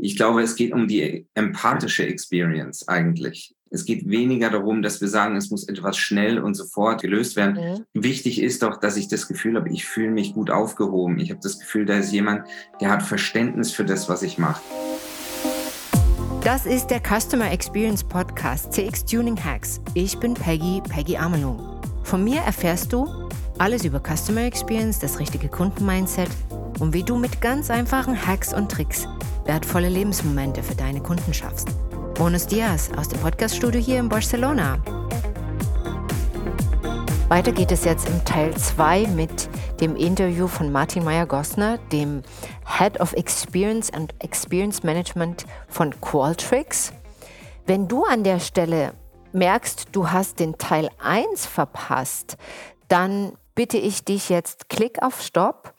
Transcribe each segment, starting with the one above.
Ich glaube, es geht um die empathische Experience eigentlich. Es geht weniger darum, dass wir sagen, es muss etwas schnell und sofort gelöst werden. Mhm. Wichtig ist doch, dass ich das Gefühl habe, ich fühle mich gut aufgehoben. Ich habe das Gefühl, da ist jemand, der hat Verständnis für das, was ich mache. Das ist der Customer Experience Podcast CX Tuning Hacks. Ich bin Peggy, Peggy Amelung. Von mir erfährst du alles über Customer Experience, das richtige Kundenmindset und wie du mit ganz einfachen Hacks und Tricks wertvolle Lebensmomente für deine Kunden schaffst. Bonus Dias aus dem Podcaststudio hier in Barcelona. Weiter geht es jetzt im Teil 2 mit dem Interview von Martin Meyer-Gossner, dem Head of Experience and Experience Management von Qualtrics. Wenn du an der Stelle merkst, du hast den Teil 1 verpasst, dann bitte ich dich jetzt, klick auf Stopp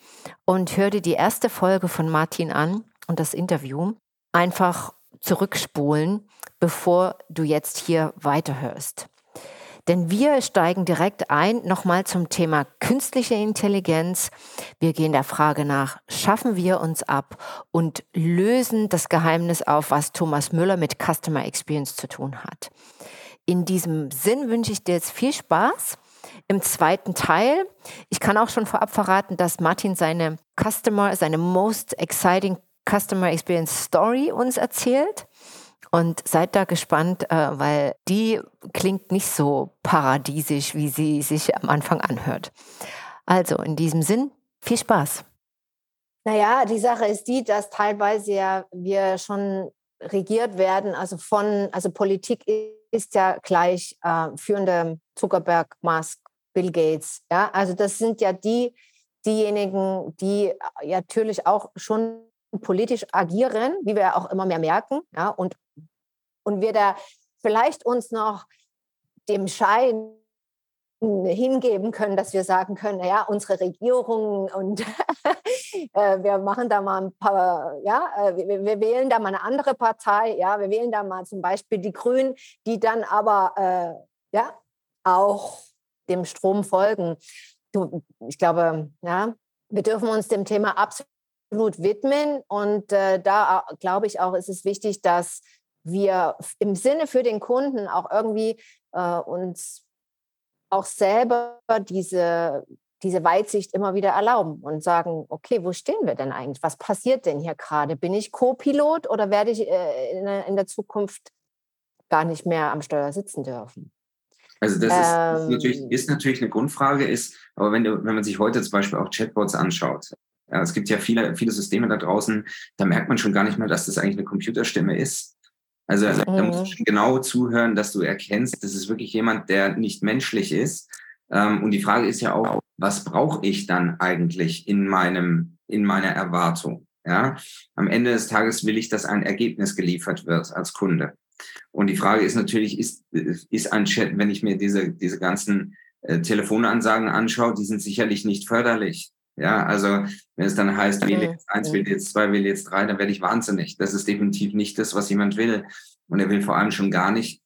und hör dir die erste Folge von Martin an und das Interview. Einfach zurückspulen, bevor du jetzt hier weiterhörst. Denn wir steigen direkt ein nochmal zum Thema künstliche Intelligenz. Wir gehen der Frage nach, schaffen wir uns ab und lösen das Geheimnis auf, was Thomas Müller mit Customer Experience zu tun hat. In diesem Sinn wünsche ich dir jetzt viel Spaß im zweiten Teil. Ich kann auch schon vorab verraten, dass Martin seine Customer, seine most exciting Customer Experience Story uns erzählt. Und seid da gespannt, äh, weil die klingt nicht so paradiesisch, wie sie sich am Anfang anhört. Also in diesem Sinn, viel Spaß. Naja, die Sache ist die, dass teilweise ja wir schon regiert werden, also von, also Politik ist ja gleich äh, führende Zuckerberg, Musk, Bill Gates. Ja, also das sind ja die, diejenigen, die ja natürlich auch schon politisch agieren, wie wir auch immer mehr merken, ja, und, und wir da vielleicht uns noch dem Schein hingeben können, dass wir sagen können, ja, unsere Regierung und äh, wir machen da mal ein paar, ja, äh, wir, wir, wählen da mal eine andere Partei, ja, wir wählen da mal zum Beispiel die Grünen, die dann aber, äh, ja, auch dem Strom folgen. Du, ich glaube, ja, wir dürfen uns dem Thema absolut absolut widmen. Und äh, da äh, glaube ich auch, ist es wichtig, dass wir im Sinne für den Kunden auch irgendwie äh, uns auch selber diese, diese Weitsicht immer wieder erlauben und sagen, okay, wo stehen wir denn eigentlich? Was passiert denn hier gerade? Bin ich Co-Pilot oder werde ich äh, in, in, der Zukunft gar nicht mehr am Steuer sitzen dürfen? Also das ist, ähm, ist, natürlich, ist natürlich eine Grundfrage, ist, aber wenn, du, wenn man sich heute zum Beispiel auch Chatbots anschaut, ja, es gibt ja viele, viele Systeme da draußen, da merkt man schon gar nicht mehr, dass das eigentlich eine Computerstimme ist. Also mhm. da musst du genau zuhören, dass du erkennst, das ist wirklich jemand, der nicht menschlich ist. Ähm, und die Frage ist ja auch, was brauche ich dann eigentlich in meinem, in meiner Erwartung? Ja, am Ende des Tages will ich, dass ein Ergebnis geliefert wird als Kunde. Und die Frage ist natürlich, ist, ist ein Chat, wenn ich mir diese, diese ganzen äh, Telefonansagen anschaue, die sind sicherlich nicht förderlich. Ja, also wenn es dann heißt, wähle jetzt eins, wähle jetzt zwei, wähle jetzt drei, dann werde ich wahnsinnig. Das ist definitiv nicht das, was jemand will. Und er will vor allem schon gar nicht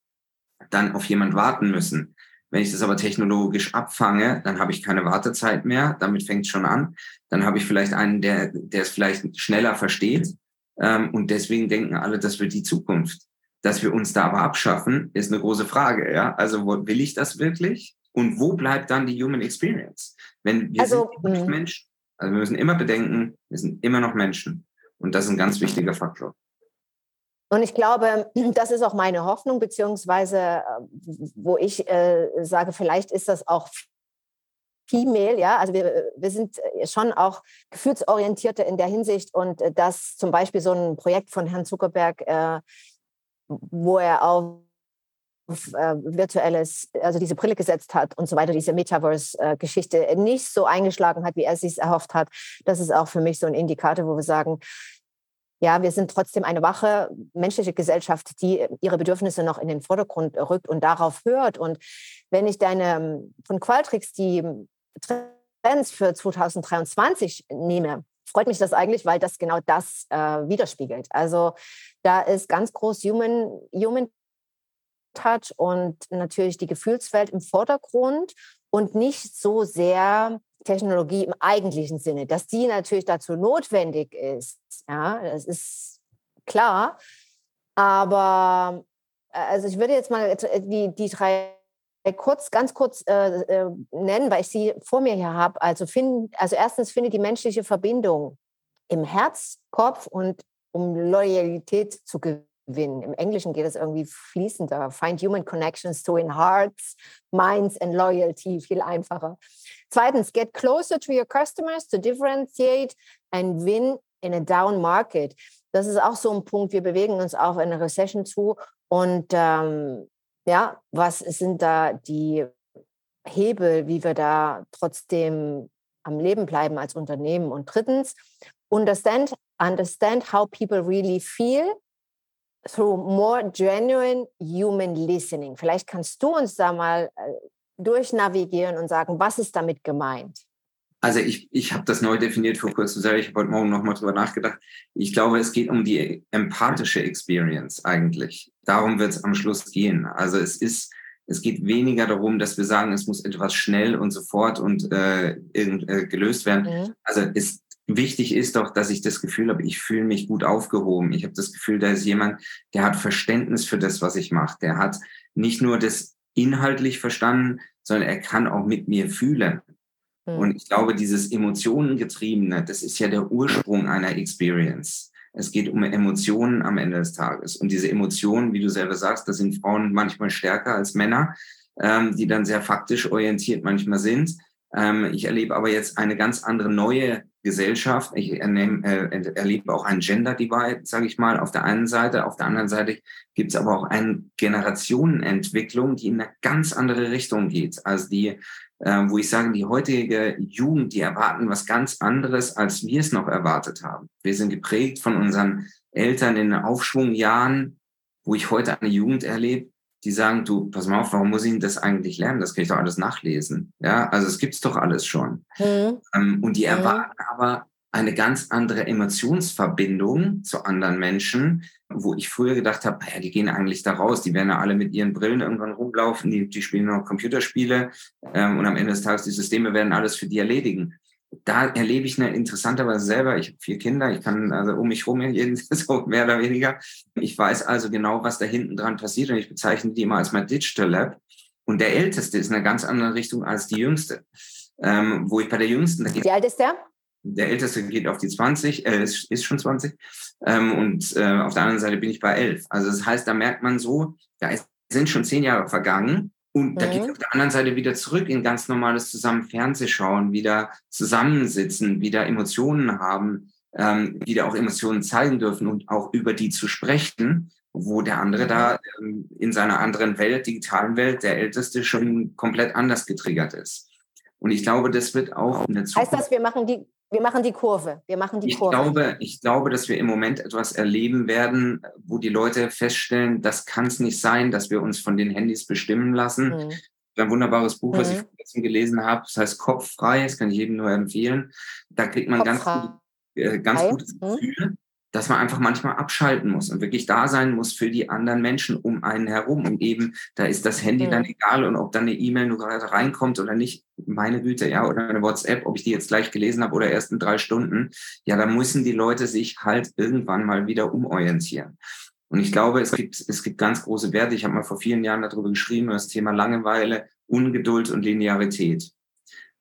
dann auf jemand warten müssen. Wenn ich das aber technologisch abfange, dann habe ich keine Wartezeit mehr. Damit fängt es schon an. Dann habe ich vielleicht einen, der, der es vielleicht schneller versteht. Ähm, und deswegen denken alle, das wird die Zukunft. Dass wir uns da aber abschaffen, ist eine große Frage. Ja? Also will ich das wirklich? Und wo bleibt dann die Human Experience? Wenn wir also, sind nicht hm. Menschen. Also wir müssen immer bedenken, wir sind immer noch Menschen. Und das ist ein ganz wichtiger Faktor. Und ich glaube, das ist auch meine Hoffnung, beziehungsweise äh, wo ich äh, sage, vielleicht ist das auch Female, ja, also wir, wir sind schon auch gefühlsorientierte in der Hinsicht und äh, dass zum Beispiel so ein Projekt von Herrn Zuckerberg, äh, wo er auch äh, virtuelles, also diese Brille gesetzt hat und so weiter, diese Metaverse-Geschichte äh, nicht so eingeschlagen hat, wie er sich erhofft hat. Das ist auch für mich so ein Indikator, wo wir sagen, ja, wir sind trotzdem eine wache menschliche Gesellschaft, die ihre Bedürfnisse noch in den Vordergrund rückt und darauf hört. Und wenn ich deine von Qualtrics die Trends für 2023 nehme, freut mich das eigentlich, weil das genau das äh, widerspiegelt. Also da ist ganz groß Human, Human Touch und natürlich die Gefühlswelt im Vordergrund und nicht so sehr Technologie im eigentlichen Sinne, dass die natürlich dazu notwendig ist. Ja, das ist klar. Aber äh, also ich würde jetzt mal äh, die, die drei kurz, ganz kurz äh, äh, nennen, weil ich sie vor mir hier habe. Also, also erstens findet die menschliche Verbindung im Herz, Kopf und um Loyalität zu gewinnen. Im Englischen geht es irgendwie fließender. Find human connections to in hearts, minds and loyalty. Viel einfacher. Zweitens, get closer to your customers to differentiate and win in a down market. Das ist auch so ein Punkt. Wir bewegen uns auf eine Recession zu und ähm, ja, was sind da die Hebel, wie wir da trotzdem am Leben bleiben als Unternehmen? Und drittens, understand, understand how people really feel through more genuine human listening. Vielleicht kannst du uns da mal äh, durchnavigieren und sagen, was ist damit gemeint? Also ich, ich habe das neu definiert vor kurzem selber. Ich habe heute Morgen nochmal drüber nachgedacht. Ich glaube, es geht um die empathische Experience eigentlich. Darum wird es am Schluss gehen. Also es ist, es geht weniger darum, dass wir sagen, es muss etwas schnell und sofort und äh, äh, gelöst werden. Mhm. Also es, wichtig ist doch, dass ich das Gefühl habe, ich fühle mich gut aufgehoben. Ich habe das Gefühl, da ist jemand, der hat Verständnis für das, was ich mache. Der hat nicht nur das inhaltlich verstanden, sondern er kann auch mit mir fühlen. Und hm. ich glaube, dieses Emotionengetriebene, das ist ja der Ursprung einer Experience. Es geht um Emotionen am Ende des Tages. Und diese Emotionen, wie du selber sagst, da sind Frauen manchmal stärker als Männer, ähm, die dann sehr faktisch orientiert manchmal sind. Ähm, ich erlebe aber jetzt eine ganz andere neue Gesellschaft. Ich ernehm, äh, erlebe auch ein Gender Divide, sage ich mal, auf der einen Seite. Auf der anderen Seite gibt es aber auch eine Generationenentwicklung, die in eine ganz andere Richtung geht. Also die äh, wo ich sage, die heutige Jugend, die erwarten was ganz anderes, als wir es noch erwartet haben. Wir sind geprägt von unseren Eltern in Aufschwungjahren, wo ich heute eine Jugend erlebe, die sagen, du, pass mal auf, warum muss ich denn das eigentlich lernen? Das kann ich doch alles nachlesen. Ja, also es gibt's doch alles schon. Ähm, und die erwarten mhm. aber eine ganz andere Emotionsverbindung zu anderen Menschen, wo ich früher gedacht habe, ja, die gehen eigentlich da raus, die werden ja alle mit ihren Brillen irgendwann rumlaufen, die, die spielen noch Computerspiele ähm, und am Ende des Tages die Systeme werden alles für die erledigen. Da erlebe ich eine interessanterweise selber. Ich habe vier Kinder, ich kann also um mich rum jeden so mehr oder weniger. Ich weiß also genau, was da hinten dran passiert und ich bezeichne die immer als mein Digital Lab. Und der Älteste ist in eine ganz andere Richtung als die Jüngste. Ähm, wo ich bei der Jüngsten. Wie alt ist der? der Älteste geht auf die 20, äh, ist, ist schon 20. Ähm, und äh, auf der anderen Seite bin ich bei 11. Also das heißt, da merkt man so, da ist, sind schon zehn Jahre vergangen. Und da mhm. geht auf der anderen Seite wieder zurück in ganz normales zusammen Fernsehschauen, wieder zusammensitzen, wieder Emotionen haben, ähm, wieder auch Emotionen zeigen dürfen und auch über die zu sprechen, wo der andere da mhm. ähm, in seiner anderen Welt, digitalen Welt, der Älteste schon komplett anders getriggert ist. Und ich glaube, das wird auch in der Zukunft. Heißt das, wir machen die, wir machen die Kurve. Wir machen die ich Kurve. Glaube, ich glaube, dass wir im Moment etwas erleben werden, wo die Leute feststellen, das kann es nicht sein, dass wir uns von den Handys bestimmen lassen. Mhm. Ein wunderbares Buch, mhm. was ich mhm. vor kurzem gelesen habe, das heißt Kopffrei, das kann ich jedem nur empfehlen. Da kriegt man ganz, äh, ganz gutes mhm. Dass man einfach manchmal abschalten muss und wirklich da sein muss für die anderen Menschen um einen herum. Und eben, da ist das Handy mhm. dann egal und ob dann eine E-Mail nur gerade reinkommt oder nicht, meine Güte, ja, oder eine WhatsApp, ob ich die jetzt gleich gelesen habe oder erst in drei Stunden, ja, da müssen die Leute sich halt irgendwann mal wieder umorientieren. Und ich glaube, es gibt, es gibt ganz große Werte. Ich habe mal vor vielen Jahren darüber geschrieben, das Thema Langeweile, Ungeduld und Linearität.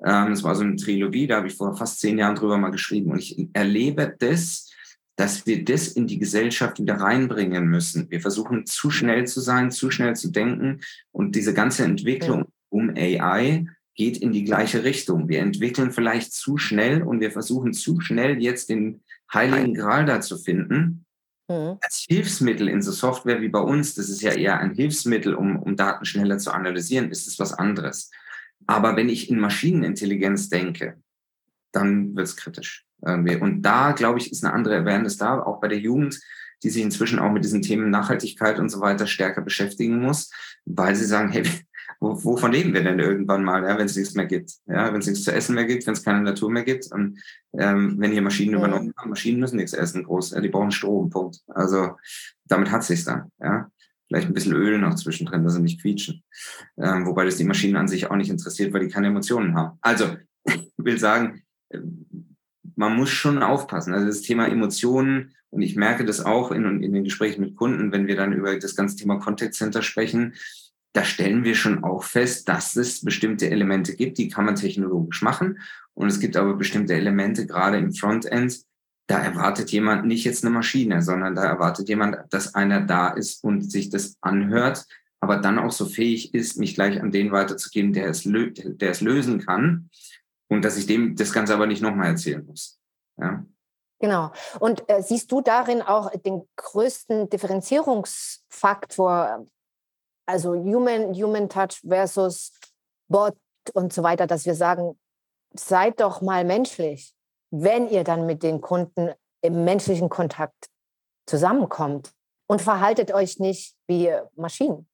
Ähm, das war so eine Trilogie, da habe ich vor fast zehn Jahren drüber mal geschrieben. Und ich erlebe das, dass wir das in die Gesellschaft wieder reinbringen müssen. Wir versuchen zu schnell zu sein, zu schnell zu denken und diese ganze Entwicklung um AI geht in die gleiche Richtung. Wir entwickeln vielleicht zu schnell und wir versuchen zu schnell jetzt den heiligen Gral da zu finden. Mhm. Als Hilfsmittel in so Software wie bei uns, das ist ja eher ein Hilfsmittel, um, um Daten schneller zu analysieren, ist es was anderes. Aber wenn ich in Maschinenintelligenz denke, dann wird es kritisch. Und da, glaube ich, ist eine andere Awareness da, auch bei der Jugend, die sich inzwischen auch mit diesen Themen Nachhaltigkeit und so weiter stärker beschäftigen muss, weil sie sagen, hey, wovon leben wir denn irgendwann mal, ja, wenn es nichts mehr gibt? Ja, wenn es nichts zu essen mehr gibt, wenn es keine Natur mehr gibt und ähm, wenn hier Maschinen ja. übernommen haben, Maschinen müssen nichts essen, groß, ja, die brauchen Strom, Punkt. Also damit hat sich's dann, ja. Vielleicht ein bisschen Öl noch zwischendrin, dass sie nicht quietschen. Ähm, wobei das die Maschinen an sich auch nicht interessiert, weil die keine Emotionen haben. Also, ich will sagen, man muss schon aufpassen. Also das Thema Emotionen, und ich merke das auch in, in den Gesprächen mit Kunden, wenn wir dann über das ganze Thema Contact Center sprechen, da stellen wir schon auch fest, dass es bestimmte Elemente gibt, die kann man technologisch machen. Und es gibt aber bestimmte Elemente, gerade im Frontend, da erwartet jemand nicht jetzt eine Maschine, sondern da erwartet jemand, dass einer da ist und sich das anhört, aber dann auch so fähig ist, mich gleich an den weiterzugeben, der es, der es lösen kann und dass ich dem das Ganze aber nicht nochmal erzählen muss. Ja. Genau. Und äh, siehst du darin auch den größten Differenzierungsfaktor, also Human, Human Touch versus Bot und so weiter, dass wir sagen, seid doch mal menschlich, wenn ihr dann mit den Kunden im menschlichen Kontakt zusammenkommt und verhaltet euch nicht wie Maschinen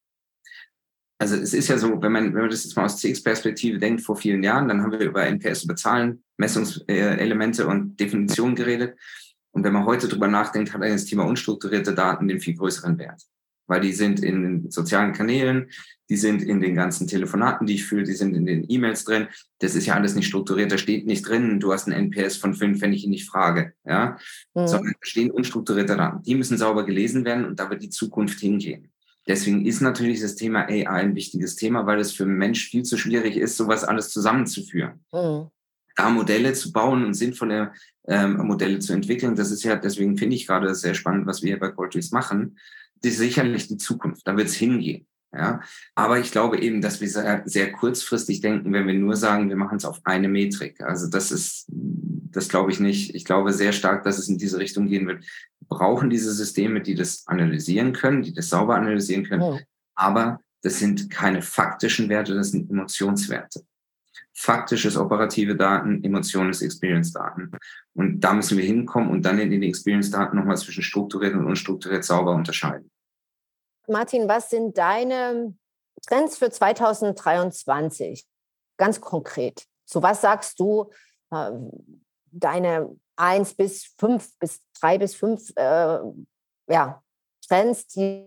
also es ist ja so, wenn man, wenn man das jetzt mal aus CX-Perspektive denkt, vor vielen Jahren, dann haben wir über NPS, über Zahlen, Messungselemente und Definitionen geredet. Und wenn man heute drüber nachdenkt, hat das Thema unstrukturierte Daten den viel größeren Wert. Weil die sind in den sozialen Kanälen, die sind in den ganzen Telefonaten, die ich fühle, die sind in den E-Mails drin. Das ist ja alles nicht strukturiert, da steht nicht drin, du hast ein NPS von fünf, wenn ich ihn nicht frage. Ja? Mhm. Sondern da stehen unstrukturierte Daten. Die müssen sauber gelesen werden und da wird die Zukunft hingehen. Deswegen ist natürlich das Thema AI ein wichtiges Thema, weil es für einen Mensch viel zu schwierig ist, sowas alles zusammenzuführen. Mhm. Da Modelle zu bauen und sinnvolle ähm, Modelle zu entwickeln, das ist ja, deswegen finde ich gerade sehr spannend, was wir hier bei Qualtrics machen. Das ist sicherlich die Zukunft, da wird es hingehen. Ja, aber ich glaube eben, dass wir sehr, sehr kurzfristig denken, wenn wir nur sagen, wir machen es auf eine Metrik. Also das ist, das glaube ich nicht. Ich glaube sehr stark, dass es in diese Richtung gehen wird. Wir brauchen diese Systeme, die das analysieren können, die das sauber analysieren können. Ja. Aber das sind keine faktischen Werte, das sind Emotionswerte. Faktisch ist operative Daten, Emotion ist Experience-Daten. Und da müssen wir hinkommen und dann in den Experience-Daten nochmal zwischen strukturiert und unstrukturiert sauber unterscheiden. Martin, was sind deine Trends für 2023? Ganz konkret. So was sagst du, äh, deine eins bis fünf bis drei bis fünf äh, ja, Trends, die,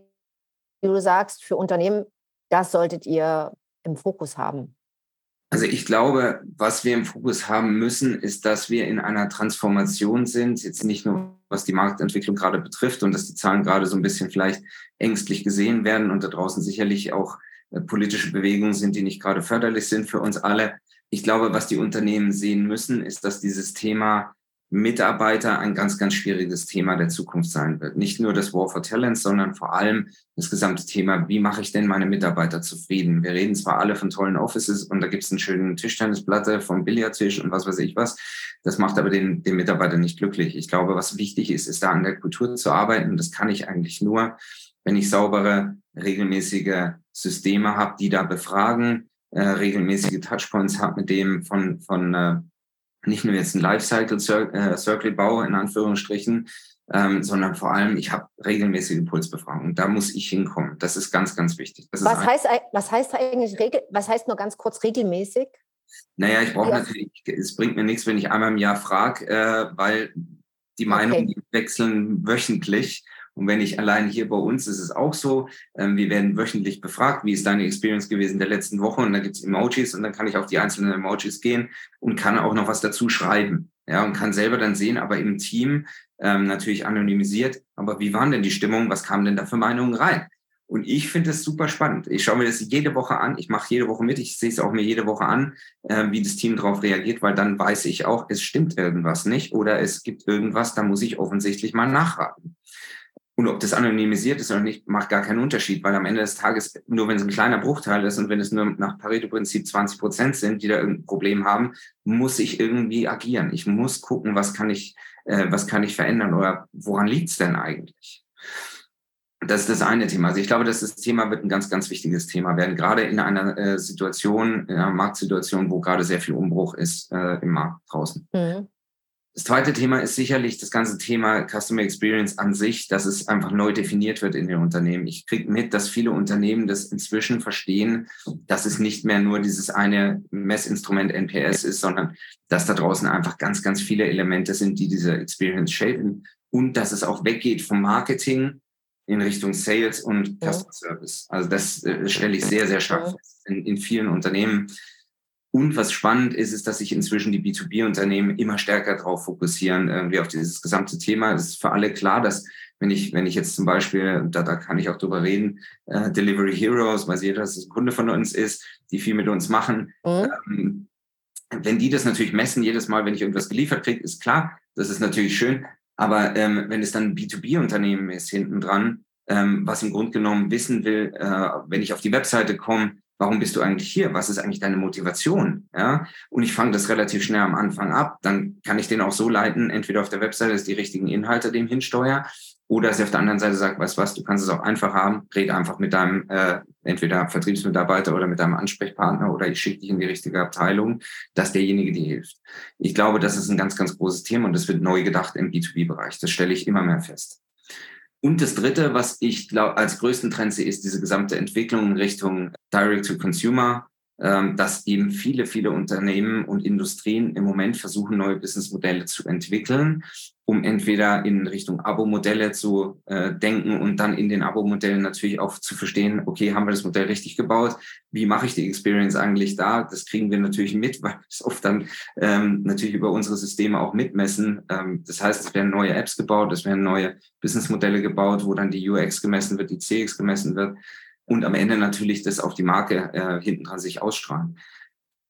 die du sagst für Unternehmen, das solltet ihr im Fokus haben? Also ich glaube, was wir im Fokus haben müssen, ist, dass wir in einer Transformation sind, jetzt nicht nur was die Marktentwicklung gerade betrifft und dass die Zahlen gerade so ein bisschen vielleicht ängstlich gesehen werden und da draußen sicherlich auch äh, politische Bewegungen sind, die nicht gerade förderlich sind für uns alle. Ich glaube, was die Unternehmen sehen müssen, ist, dass dieses Thema Mitarbeiter ein ganz, ganz schwieriges Thema der Zukunft sein wird. Nicht nur das War for Talents, sondern vor allem das gesamte Thema, wie mache ich denn meine Mitarbeiter zufrieden? Wir reden zwar alle von tollen Offices und da gibt es einen schönen Tischtennisplatte vom Billardtisch und was weiß ich was. Das macht aber den, den Mitarbeiter nicht glücklich. Ich glaube, was wichtig ist, ist da an der Kultur zu arbeiten. Das kann ich eigentlich nur, wenn ich saubere, regelmäßige Systeme habe, die da befragen, äh, regelmäßige Touchpoints habe mit dem von, von äh, nicht nur jetzt ein Lifecycle-Circle äh, in Anführungsstrichen, ähm, sondern vor allem, ich habe regelmäßige Pulsbefragungen. Da muss ich hinkommen. Das ist ganz, ganz wichtig. Das was, heißt, was heißt eigentlich, regel, was heißt nur ganz kurz regelmäßig? Naja, ich brauche ja. natürlich, es bringt mir nichts, wenn ich einmal im Jahr frage, äh, weil die Meinungen okay. wechseln wöchentlich. Und wenn ich allein hier bei uns ist es auch so, ähm, wir werden wöchentlich befragt, wie ist deine Experience gewesen der letzten Woche? Und da gibt's Emojis und dann kann ich auf die einzelnen Emojis gehen und kann auch noch was dazu schreiben. Ja, und kann selber dann sehen, aber im Team ähm, natürlich anonymisiert, aber wie waren denn die Stimmungen, was kamen denn da für Meinungen rein? Und ich finde es super spannend. Ich schaue mir das jede Woche an. Ich mache jede Woche mit. Ich sehe es auch mir jede Woche an, äh, wie das Team darauf reagiert, weil dann weiß ich auch, es stimmt irgendwas nicht oder es gibt irgendwas, da muss ich offensichtlich mal nachraten. Und ob das anonymisiert ist oder nicht, macht gar keinen Unterschied, weil am Ende des Tages, nur wenn es ein kleiner Bruchteil ist und wenn es nur nach Pareto-Prinzip 20 Prozent sind, die da irgendein Problem haben, muss ich irgendwie agieren. Ich muss gucken, was kann ich, äh, was kann ich verändern oder woran liegt es denn eigentlich? Das ist das eine Thema. Also ich glaube, dass das Thema wird ein ganz, ganz wichtiges Thema werden, gerade in einer äh, Situation, in einer Marktsituation, wo gerade sehr viel Umbruch ist äh, im Markt draußen. Mhm. Das zweite Thema ist sicherlich das ganze Thema Customer Experience an sich, dass es einfach neu definiert wird in den Unternehmen. Ich kriege mit, dass viele Unternehmen das inzwischen verstehen, dass es nicht mehr nur dieses eine Messinstrument NPS ist, sondern dass da draußen einfach ganz, ganz viele Elemente sind, die diese Experience shapen und dass es auch weggeht vom Marketing in Richtung Sales und Customer Service. Also das äh, stelle ich sehr, sehr stark fest in, in vielen Unternehmen Und was spannend ist, ist, dass sich inzwischen die B2B-Unternehmen immer stärker darauf fokussieren, irgendwie auf dieses gesamte Thema. Es ist für alle klar, dass wenn ich, wenn ich jetzt zum Beispiel, da, da kann ich auch drüber reden, äh, Delivery Heroes, weil jeder, dass es ein Kunde von uns ist, die viel mit uns machen, mhm. ähm, wenn die das natürlich messen, jedes Mal, wenn ich irgendwas geliefert kriege, ist klar, das ist natürlich schön. Aber ähm, wenn es dann ein B2B-Unternehmen ist hinten dran, ähm, was im Grunde genommen wissen will, äh, wenn ich auf die Webseite komme, warum bist du eigentlich hier? Was ist eigentlich deine Motivation? Ja, und ich fange das relativ schnell am Anfang ab. Dann kann ich den auch so leiten, entweder auf der Webseite, dass die richtigen Inhalte dem hinsteuer, oder dass ich auf der anderen Seite sage, weißt was, du kannst es auch einfach haben, rede einfach mit deinem äh, entweder Vertriebsmitarbeiter oder mit deinem Ansprechpartner oder ich schicke dich in die richtige Abteilung, dass derjenige dir hilft. Ich glaube, das ist ein ganz, ganz großes Thema und das wird neu gedacht im B2B-Bereich. Das stelle ich immer mehr fest. Und das Dritte, was ich glaube als größten Trend sehe, ist diese gesamte Entwicklung in Richtung Direct-to-Consumer, dass eben viele, viele Unternehmen und Industrien im Moment versuchen, neue Businessmodelle zu entwickeln, um entweder in Richtung Abo-Modelle zu äh, denken und dann in den Abo-Modellen natürlich auch zu verstehen, okay, haben wir das Modell richtig gebaut? Wie mache ich die Experience eigentlich da? Das kriegen wir natürlich mit, weil wir es oft dann ähm, natürlich über unsere Systeme auch mitmessen. Ähm, das heißt, es werden neue Apps gebaut, es werden neue Businessmodelle gebaut, wo dann die UX gemessen wird, die CX gemessen wird und am Ende natürlich das auf die Marke äh, hinten dran sich ausstrahlen.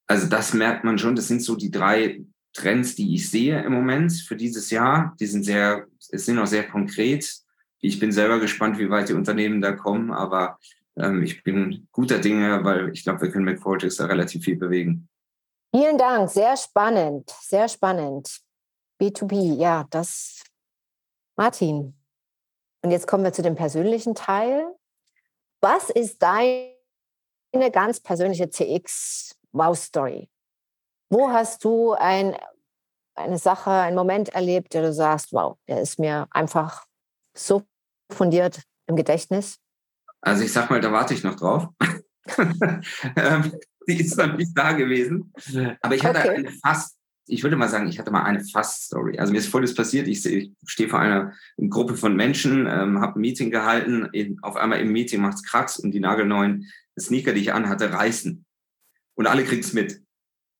Also das merkt man schon. Das sind so die drei Trends, die ich sehe im Moment für dieses Jahr. Die sind sehr, es sind auch sehr konkret. Ich bin selber gespannt, wie weit die Unternehmen da kommen, aber ähm, ich bin guter Dinge, weil ich glaube, wir können mit Cortex da relativ viel bewegen. Vielen Dank, sehr spannend, sehr spannend. B2B, ja, das Martin. Und jetzt kommen wir zu dem persönlichen Teil. Was ist deine ganz persönliche CX-Wow-Story? Wo hast du ein, eine Sache, einen Moment erlebt, der du sagst, wow, der ist mir einfach so fundiert im Gedächtnis? Also ich sag mal, da warte ich noch drauf. Ähm, die ist dann nicht da gewesen. Aber ich hatte okay. eine fast ich würde mal sagen, ich hatte mal eine Fast-Story. Also mir ist Folgendes passiert. Ich, ich stehe vor einer Gruppe von Menschen, ähm, habe ein Meeting gehalten. In, auf einmal im Meeting macht es Kracks und die nagelneuen Sneaker, die ich anhatte, reißen. Und alle kriegen es mit.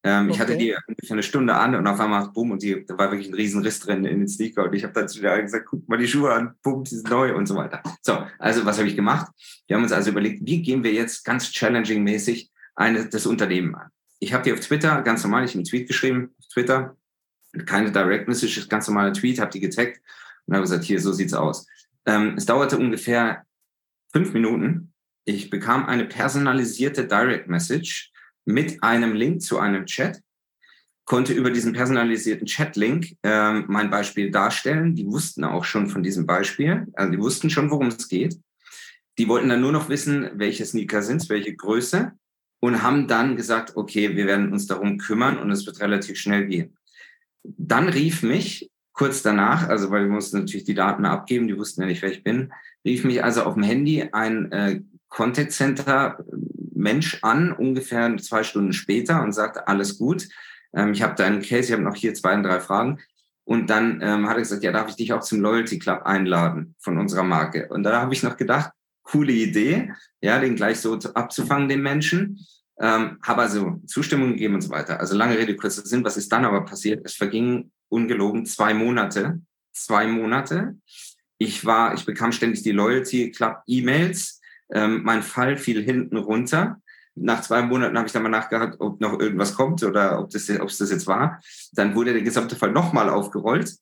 Ähm, okay. Ich hatte die ungefähr eine Stunde an und auf einmal macht Bumm und die, da war wirklich ein riesen Riss drin in den Sneaker. Und ich habe dann zu der gesagt, guck mal die Schuhe an, Bumm, die sind neu und so weiter. So, also was habe ich gemacht? Wir haben uns also überlegt, wie gehen wir jetzt ganz challenging-mäßig eine, das Unternehmen an? Ich habe dir auf Twitter ganz normal, ich habe einen Tweet geschrieben, auf Twitter, keine Direct Message, ganz normaler Tweet, habe die getaggt und habe gesagt, hier, so sieht's aus. Ähm, es dauerte ungefähr fünf Minuten. Ich bekam eine personalisierte Direct Message mit einem Link zu einem Chat, konnte über diesen personalisierten Chat-Link ähm, mein Beispiel darstellen. Die wussten auch schon von diesem Beispiel, also die wussten schon, worum es geht. Die wollten dann nur noch wissen, welche Sneaker sind welche Größe und haben dann gesagt, okay, wir werden uns darum kümmern und es wird relativ schnell gehen. Dann rief mich kurz danach, also weil wir mussten natürlich die Daten abgeben, die wussten ja nicht, wer ich bin, rief mich also auf dem Handy ein äh, Contact Center Mensch an, ungefähr zwei Stunden später und sagte, alles gut, ähm, ich habe da einen Case, ich habe noch hier zwei, drei Fragen. Und dann ähm, hat er gesagt, ja, darf ich dich auch zum Loyalty Club einladen von unserer Marke? Und da habe ich noch gedacht, coole Idee, ja, den gleich so abzufangen, den Menschen. Ähm, habe also Zustimmung gegeben und so weiter. Also lange Rede, kurzer Sinn. Was ist dann aber passiert? Es vergingen ungelogen zwei Monate. Zwei Monate. Ich war, ich bekam ständig die Loyalty Club E-Mails. Ähm, mein Fall fiel hinten runter. Nach zwei Monaten habe ich dann mal nachgedacht, ob noch irgendwas kommt oder ob das, ob es das jetzt war. Dann wurde der gesamte Fall nochmal aufgerollt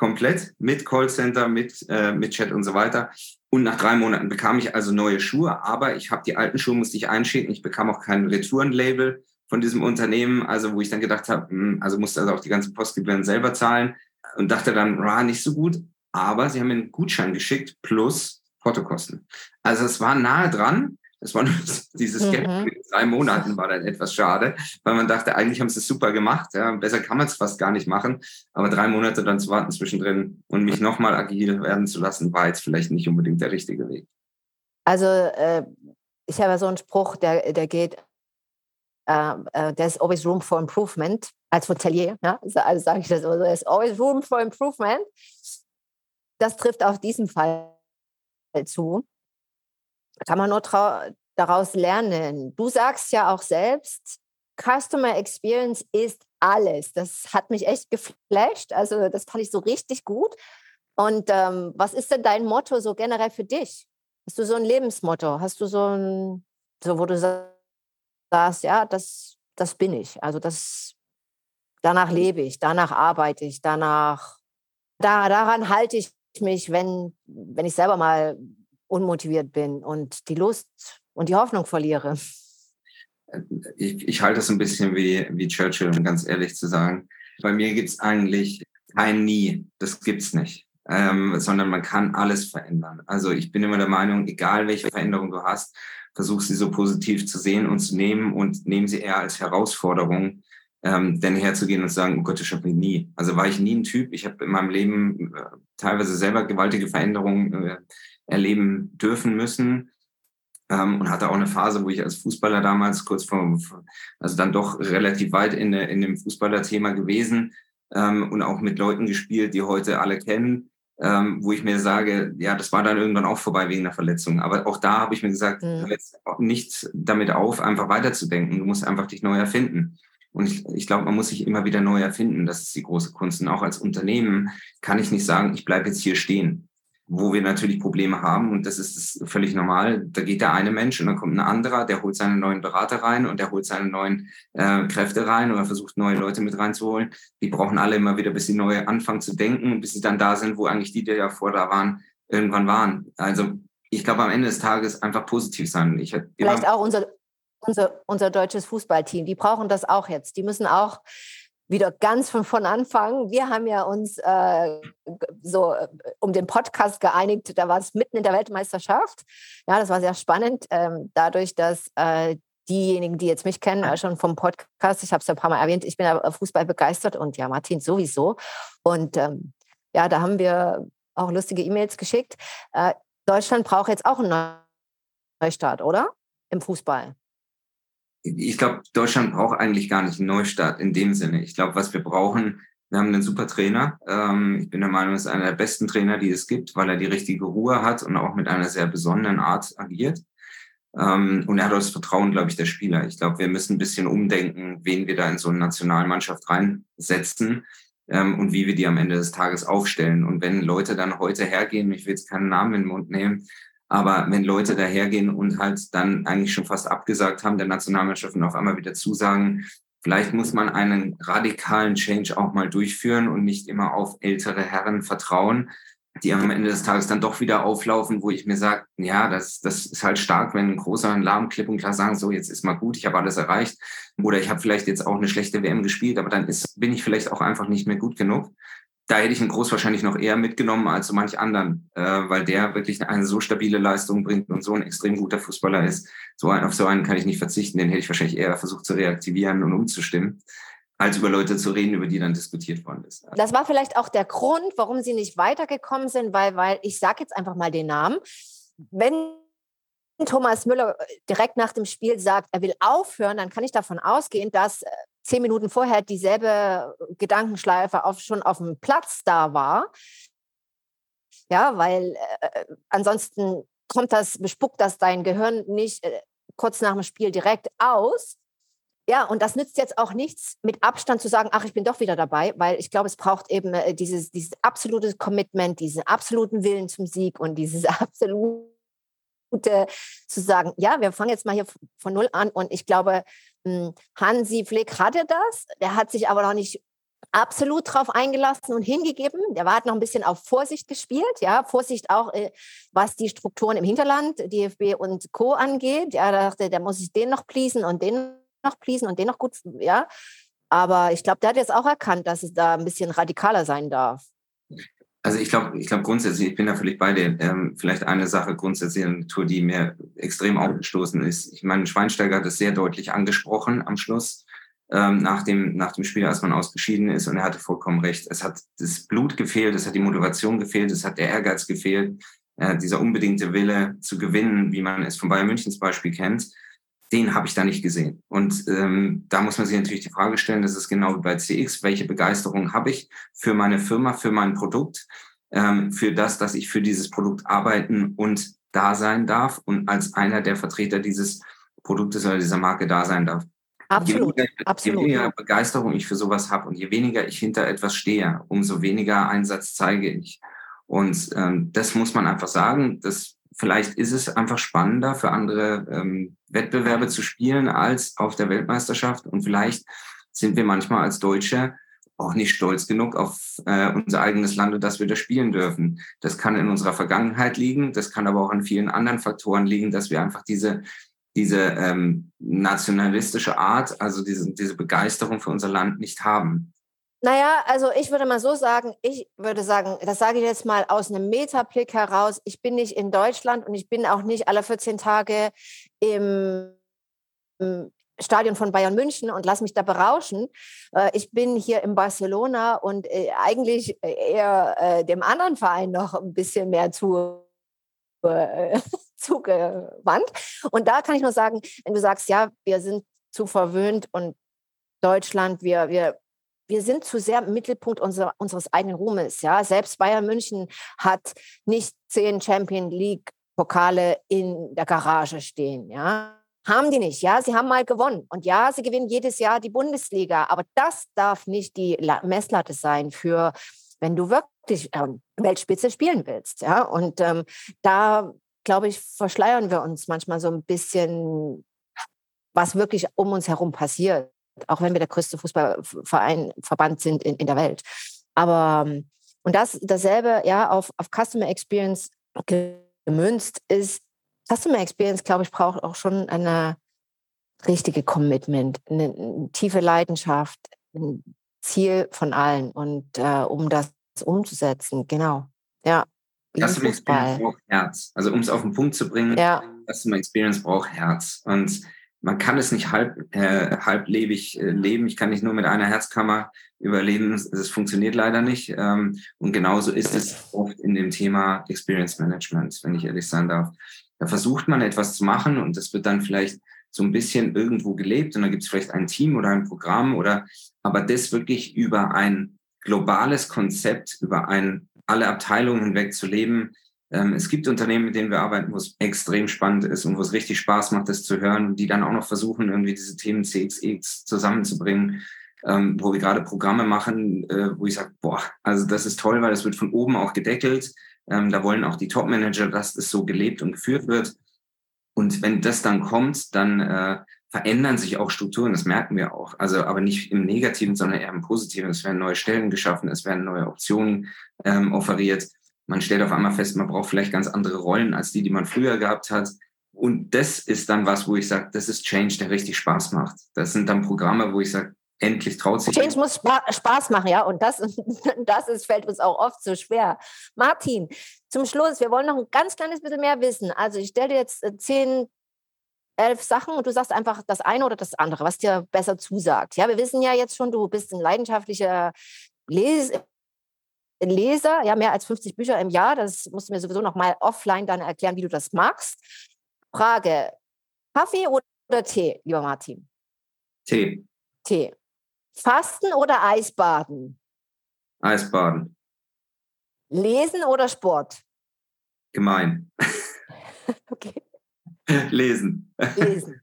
komplett mit Callcenter, mit, äh, mit Chat und so weiter. Und nach drei Monaten bekam ich also neue Schuhe, aber ich habe die alten Schuhe musste ich einschicken. Ich bekam auch kein Retourenlabel von diesem Unternehmen, also wo ich dann gedacht habe, hm, also musste also auch die ganzen Postgebühren selber zahlen und dachte dann, war nicht so gut. Aber sie haben mir einen Gutschein geschickt plus Portokosten. Also es war nahe dran, das war nur dieses mhm. Gap in drei Monaten war dann etwas schade, weil man dachte, eigentlich haben sie es super gemacht. Ja, besser kann man es fast gar nicht machen. Aber drei Monate dann zu warten zwischendrin und mich nochmal agil werden zu lassen, war jetzt vielleicht nicht unbedingt der richtige Weg. Also äh, ich habe so einen Spruch, der, der geht, uh, uh, there's always room for improvement als Hotelier. Ja? Also, sage ich das so, there's always room for improvement. Das trifft auf diesen Fall zu kann man nur daraus lernen. Du sagst ja auch selbst, Customer Experience ist alles. Das hat mich echt geflasht. Also das fand ich so richtig gut. Und ähm, was ist denn dein Motto so generell für dich? Hast du so ein Lebensmotto? Hast du so ein, so wo du sagst, ja, das, das bin ich. Also das, danach lebe ich, danach arbeite ich, danach, da, daran halte ich mich, wenn, wenn ich selber mal unmotiviert bin und die Lust und die Hoffnung verliere. Ich, ich halte es ein bisschen wie, wie Churchill, um ganz ehrlich zu sagen. Bei mir gibt es eigentlich kein Nie. Das gibt es nicht. Ähm, sondern man kann alles verändern. Also ich bin immer der Meinung, egal welche Veränderung du hast, versuch sie so positiv zu sehen und zu nehmen und nehmen sie eher als Herausforderung, ähm, denn herzugehen und zu sagen, oh Gott, ich habe nie. Also war ich nie ein Typ. Ich habe in meinem Leben äh, teilweise selber gewaltige Veränderungen äh, erleben dürfen müssen. Ähm, und hatte auch eine Phase, wo ich als Fußballer damals kurz vor, also dann doch relativ weit in, in dem Fußballerthema gewesen ähm, und auch mit Leuten gespielt, die heute alle kennen, ähm, wo ich mir sage, ja, das war dann irgendwann auch vorbei wegen der Verletzung. Aber auch da habe ich mir gesagt, mhm. jetzt nicht damit auf, einfach weiterzudenken. Du musst einfach dich neu erfinden. Und ich, ich glaube, man muss sich immer wieder neu erfinden. Das ist die große Kunst. Und auch als Unternehmen kann ich nicht sagen, ich bleibe jetzt hier stehen. Wo wir natürlich Probleme haben, und das ist völlig normal, da geht der eine Mensch und dann kommt ein anderer, der holt seine neuen Berater rein und der holt seine neuen äh, Kräfte rein oder versucht neue Leute mit reinzuholen. Die brauchen alle immer wieder, bis sie neu anfangen zu denken, bis sie dann da sind, wo eigentlich die, die ja vor da waren, irgendwann waren. Also ich glaube, am Ende des Tages einfach positiv sein. Ich Vielleicht auch unser, unser, unser deutsches Fußballteam, die brauchen das auch jetzt. Die müssen auch wieder ganz von vorn anfangen. Wir haben ja uns äh, so äh, um den Podcast geeinigt, da war es mitten in der Weltmeisterschaft. Ja, das war sehr spannend, ähm, dadurch, dass äh, diejenigen, die jetzt mich kennen, äh, schon vom Podcast, ich habe es ja ein paar Mal erwähnt, ich bin ja Fußball begeistert und ja, Martin sowieso. Und ähm, ja, da haben wir auch lustige E-Mails geschickt. Äh, Deutschland braucht jetzt auch einen Neustart, oder? Im Fußball ich glaube, Deutschland braucht eigentlich gar nicht einen Neustart in dem Sinne. Ich glaube, was wir brauchen, wir haben einen super Trainer. Ähm, ich bin der Meinung, er ist einer der besten Trainer, die es gibt, weil er die richtige Ruhe hat und auch mit einer sehr besonderen Art agiert. Ähm, und er hat auch das Vertrauen, glaube ich, der Spieler. Ich glaube, wir müssen ein bisschen umdenken, wen wir da in so eine Nationalmannschaft reinsetzen ähm, und wie wir die am Ende des Tages aufstellen. Und wenn Leute dann heute hergehen, ich will jetzt keinen Namen in den Mund nehmen, aber wenn Leute dahergehen und halt dann eigentlich schon fast abgesagt haben, der Nationalmannschaft und auf einmal wieder zusagen, vielleicht muss man einen radikalen Change auch mal durchführen und nicht immer auf ältere Herren vertrauen, die am Ende des Tages dann doch wieder auflaufen, wo ich mir sage, ja, das, das ist halt stark, wenn ein großer Lahm klipp und klar sagen, so, jetzt ist mal gut, ich habe alles erreicht. Oder ich habe vielleicht jetzt auch eine schlechte WM gespielt, aber dann ist, bin ich vielleicht auch einfach nicht mehr gut genug da hätte ich einen Groß wahrscheinlich noch eher mitgenommen als so manch anderen, äh, weil der wirklich eine so stabile Leistung bringt und so ein extrem guter Fußballer ist. So ein, auf so einen kann ich nicht verzichten, den hätte ich wahrscheinlich eher versucht zu reaktivieren und umzustimmen, als über Leute zu reden, über die dann diskutiert worden ist. Das war vielleicht auch der Grund, warum sie nicht weitergekommen sind, weil, weil ich sage jetzt einfach mal den Namen. Wenn Thomas Müller direkt nach dem Spiel sagt, er will aufhören, dann kann ich davon ausgehen, dass äh, zehn Minuten vorher dieselbe Gedankenschleife auf, schon auf dem Platz da war. Ja, weil äh, ansonsten kommt das, bespuckt das dein Gehirn nicht äh, kurz nach dem Spiel direkt aus. Ja, und das nützt jetzt auch nichts, mit Abstand zu sagen, ach, ich bin doch wieder dabei, weil ich glaube, es braucht eben äh, dieses, dieses absolute Commitment, diesen absoluten Willen zum Sieg und dieses absolute zu sagen, ja, wir fangen jetzt mal hier von null an und ich glaube, Hansi Flick hatte das, der hat sich aber noch nicht absolut drauf eingelassen und hingegeben. Der war, hat noch ein bisschen auf Vorsicht gespielt, ja, Vorsicht auch, äh, was die Strukturen im Hinterland, DFB und Co. angeht. Ja, da dachte, der muss ich den noch pleasen und den noch pleasen und den noch gut, ja. Aber ich glaube, der hat jetzt auch erkannt, dass es da ein bisschen radikaler sein darf. Also ich glaube, ich glaube grundsätzlich, ich bin da völlig bei dir. Ähm, vielleicht eine Sache grundsätzlich in der Natur, die mir extrem aufgestoßen ist. Ich meine, Schweinsteiger hat es sehr deutlich angesprochen am Schluss, ähm, nach, dem, nach dem Spiel, als man ausgeschieden ist. Und er hatte vollkommen recht. Es hat das Blut gefehlt, es hat die Motivation gefehlt, es hat der Ehrgeiz gefehlt, äh, dieser unbedingte Wille zu gewinnen, wie man es von Bayern Münchens Beispiel kennt den habe ich da nicht gesehen. Und ähm, da muss man sich natürlich die Frage stellen, das ist genau wie bei CX, welche Begeisterung habe ich für meine Firma, für mein Produkt, ähm, für das, dass ich für dieses Produkt arbeiten und da sein darf und als einer der Vertreter dieses Produktes oder dieser Marke da sein darf. Absolut, je weniger, absolut. Je weniger Begeisterung ich für sowas habe und je weniger ich hinter etwas stehe, umso weniger Einsatz zeige ich. Und ähm, das muss man einfach sagen. Das, vielleicht ist es einfach spannender für andere ähm, Wettbewerbe zu spielen als auf der Weltmeisterschaft. Und vielleicht sind wir manchmal als Deutsche auch nicht stolz genug auf äh, unser eigenes Land und dass wir das spielen dürfen. Das kann in unserer Vergangenheit liegen, das kann aber auch an vielen anderen Faktoren liegen, dass wir einfach diese, diese ähm, nationalistische Art, also diese, diese Begeisterung für unser Land nicht haben. Naja, also ich würde mal so sagen, ich würde sagen, das sage ich jetzt mal aus einem Metablick heraus, ich bin nicht in Deutschland und ich bin auch nicht alle 14 Tage im, Stadion von Bayern München und lass mich da berauschen. Äh, ich bin hier in Barcelona und äh, eigentlich eher äh, dem anderen Verein noch ein bisschen mehr zu zugewandt. Und da kann ich nur sagen, wenn du sagst, ja, wir sind zu verwöhnt und Deutschland, wir, wir, wir sind zu sehr im Mittelpunkt unserer, unseres eigenen Ruhmes. Ja? Selbst Bayern München hat nicht zehn Champion League Pokale in der Garage stehen. Ja? Haben die nicht, ja. Sie haben mal gewonnen. Und ja, sie gewinnen jedes Jahr die Bundesliga. Aber das darf nicht die Messlatte sein für, wenn du wirklich ähm, Weltspitze spielen willst. Ja. Und ähm, da, glaube ich, verschleiern wir uns manchmal so ein bisschen, was wirklich um uns herum passiert. Auch wenn wir der größte Fußballverein, Verband sind in, in der Welt. Aber, ähm, und das, dasselbe, ja, auf, auf Customer Experience gemünzt ist, Customer Experience, glaube ich, braucht auch schon eine richtige Commitment, eine, eine tiefe Leidenschaft, ein Ziel von allen und äh, um das umzusetzen, genau. Ja. Customer Experience braucht Herz. Also um es auf den Punkt zu bringen, ja. Customer Experience braucht Herz. Und man kann es nicht halb, äh, halblebig äh, leben. Ich kann nicht nur mit einer Herzkammer überleben. Das funktioniert leider nicht. Ähm, und genauso ist es oft in dem Thema Experience Management, wenn ich ehrlich sein darf. Da versucht man etwas zu machen und das wird dann vielleicht so ein bisschen irgendwo gelebt und da gibt es vielleicht ein Team oder ein Programm oder aber das wirklich über ein globales Konzept, über ein alle Abteilungen hinweg zu leben. Ähm, es gibt Unternehmen, mit denen wir arbeiten, wo es extrem spannend ist und wo es richtig Spaß macht, das zu hören, die dann auch noch versuchen, irgendwie diese Themen CXX zusammenzubringen, ähm, wo wir gerade Programme machen, äh, wo ich sage, boah, also das ist toll, weil es wird von oben auch gedeckelt. Ähm, da wollen auch die Top-Manager, dass es so gelebt und geführt wird. Und wenn das dann kommt, dann äh, verändern sich auch Strukturen, das merken wir auch. Also aber nicht im Negativen, sondern eher im Positiven. Es werden neue Stellen geschaffen, es werden neue Optionen offeriert. Man stellt auf einmal fest, man braucht vielleicht ganz andere Rollen als die, die man früher gehabt hat. Und das ist dann was, wo ich sage, das ist Change, der richtig Spaß macht. Das sind dann Programme, wo ich sage, endlich traut sich. Change muss Spaß machen, ja. Und das, das ist, fällt uns auch oft so schwer. Martin, zum Schluss, wir wollen noch ein ganz kleines bisschen mehr wissen. Also ich stelle dir jetzt äh, zehn, elf Sachen und du sagst einfach das eine oder das andere, was dir besser zusagt. Ja, wir wissen ja jetzt schon, du bist ein leidenschaftlicher Les Leser, ja, mehr als 50 Bücher im Jahr. Das musst du mir sowieso noch mal offline dann erklären, wie du das machst. Frage: Kaffee oder Tee, lieber Martin? Tee. Tee. Fasten oder Eisbaden? Eisbaden. Lesen oder Sport? Gemein. okay. Lesen. Lesen.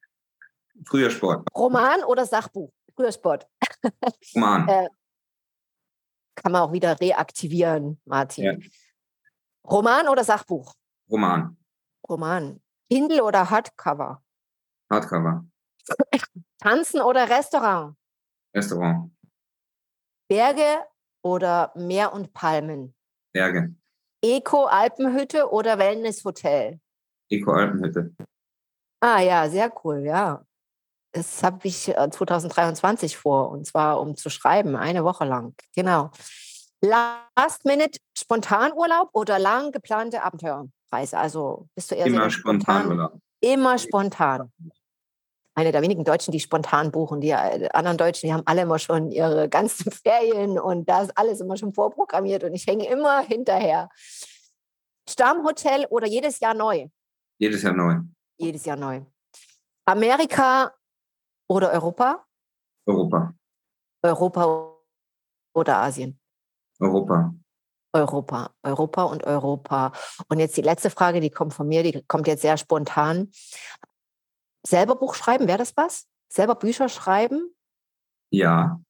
Früher Sport. Roman oder Sachbuch? Früher Sport. Roman. Äh, kann man auch wieder reaktivieren, Martin. Ja. Roman oder Sachbuch? Roman. Roman. Kindle oder Hardcover? Hardcover. Tanzen oder Restaurant? Restaurant. Berge oder Meer und Palmen? Berge. Eco-Alpenhütte oder Wellness-Hotel? Eco-Alpenhütte. Ah ja, sehr cool, ja. Das habe ich 2023 äh, vor, und zwar um zu schreiben, eine Woche lang. Genau. Last-Minute Spontanurlaub oder lang geplante Abenteuerreise? Also bist du eher Immer so spontan? Immer spontan eine der wenigen Deutschen, die spontan buchen. Die äh, anderen Deutschen, die haben alle immer schon ihre ganzen Ferien und da ist alles immer schon vorprogrammiert und ich hänge immer hinterher. Stammhotel oder jedes Jahr neu? Jedes Jahr neu. Jedes Jahr neu. Amerika oder Europa? Europa. Europa oder Asien? Europa. Europa, Europa und Europa. Und jetzt die letzte Frage, die kommt von mir, die kommt jetzt sehr spontan selber Buch schreiben, wäre das was? selber Bücher schreiben? Ja.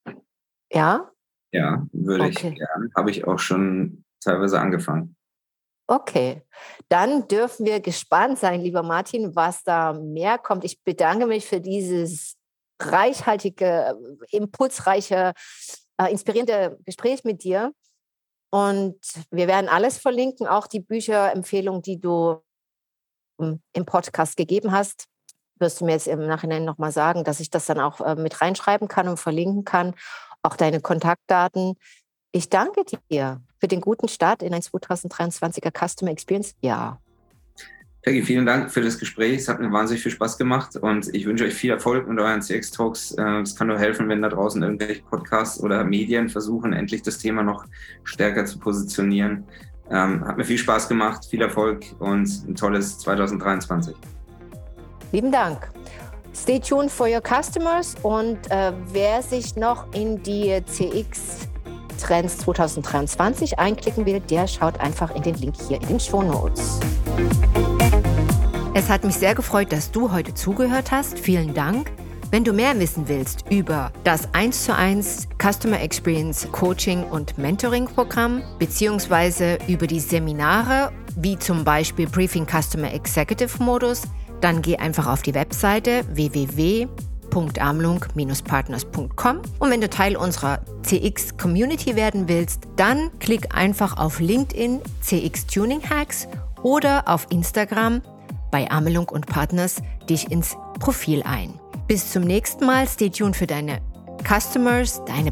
Ja? Ja, würde okay. ich gerne. Habe ich auch schon teilweise angefangen. Okay, dann dürfen wir gespannt sein, lieber Martin, was da mehr kommt. Ich bedanke mich für dieses reichhaltige, impulsreiche, äh, inspirierende Gespräch mit dir. Und wir werden alles verlinken, auch die Bücherempfehlung, die du ähm, im Podcast gegeben hast. Wirst du mir jetzt im Nachhinein nochmal sagen, dass ich das dann auch äh, mit reinschreiben kann und verlinken kann. Auch deine Kontaktdaten. Ich danke dir für den guten Start in ein 2023er Customer Experience Jahr. Peggy, vielen Dank für das Gespräch. Es hat mir wahnsinnig viel Spaß gemacht und ich wünsche euch viel Erfolg mit euren CX-Talks. Äh, es kann nur helfen, wenn da draußen irgendwelche Podcasts oder Medien versuchen, endlich das Thema noch stärker zu positionieren. Ähm, hat mir viel Spaß gemacht, viel Erfolg und ein tolles 2023. Lieben Dank. Stay tuned for your customers und äh, wer sich noch in die CX Trends 2023 einklicken will, der schaut einfach in den Link hier in den Show Notes. Es hat mich sehr gefreut, dass du heute zugehört hast. Vielen Dank. Wenn du mehr wissen willst über das 1 zu 1 Customer Experience Coaching und Mentoring Programm beziehungsweise über die Seminare wie zum Beispiel Briefing Customer Executive Modus, dann geh einfach auf die Webseite www www.amlung-partners.com. Und wenn du Teil unserer CX Community werden willst, dann klick einfach auf LinkedIn CX Tuning Hacks oder auf Instagram bei Amelung und Partners dich ins Profil ein. Bis zum nächsten Mal. Stay tuned für deine Customers, deine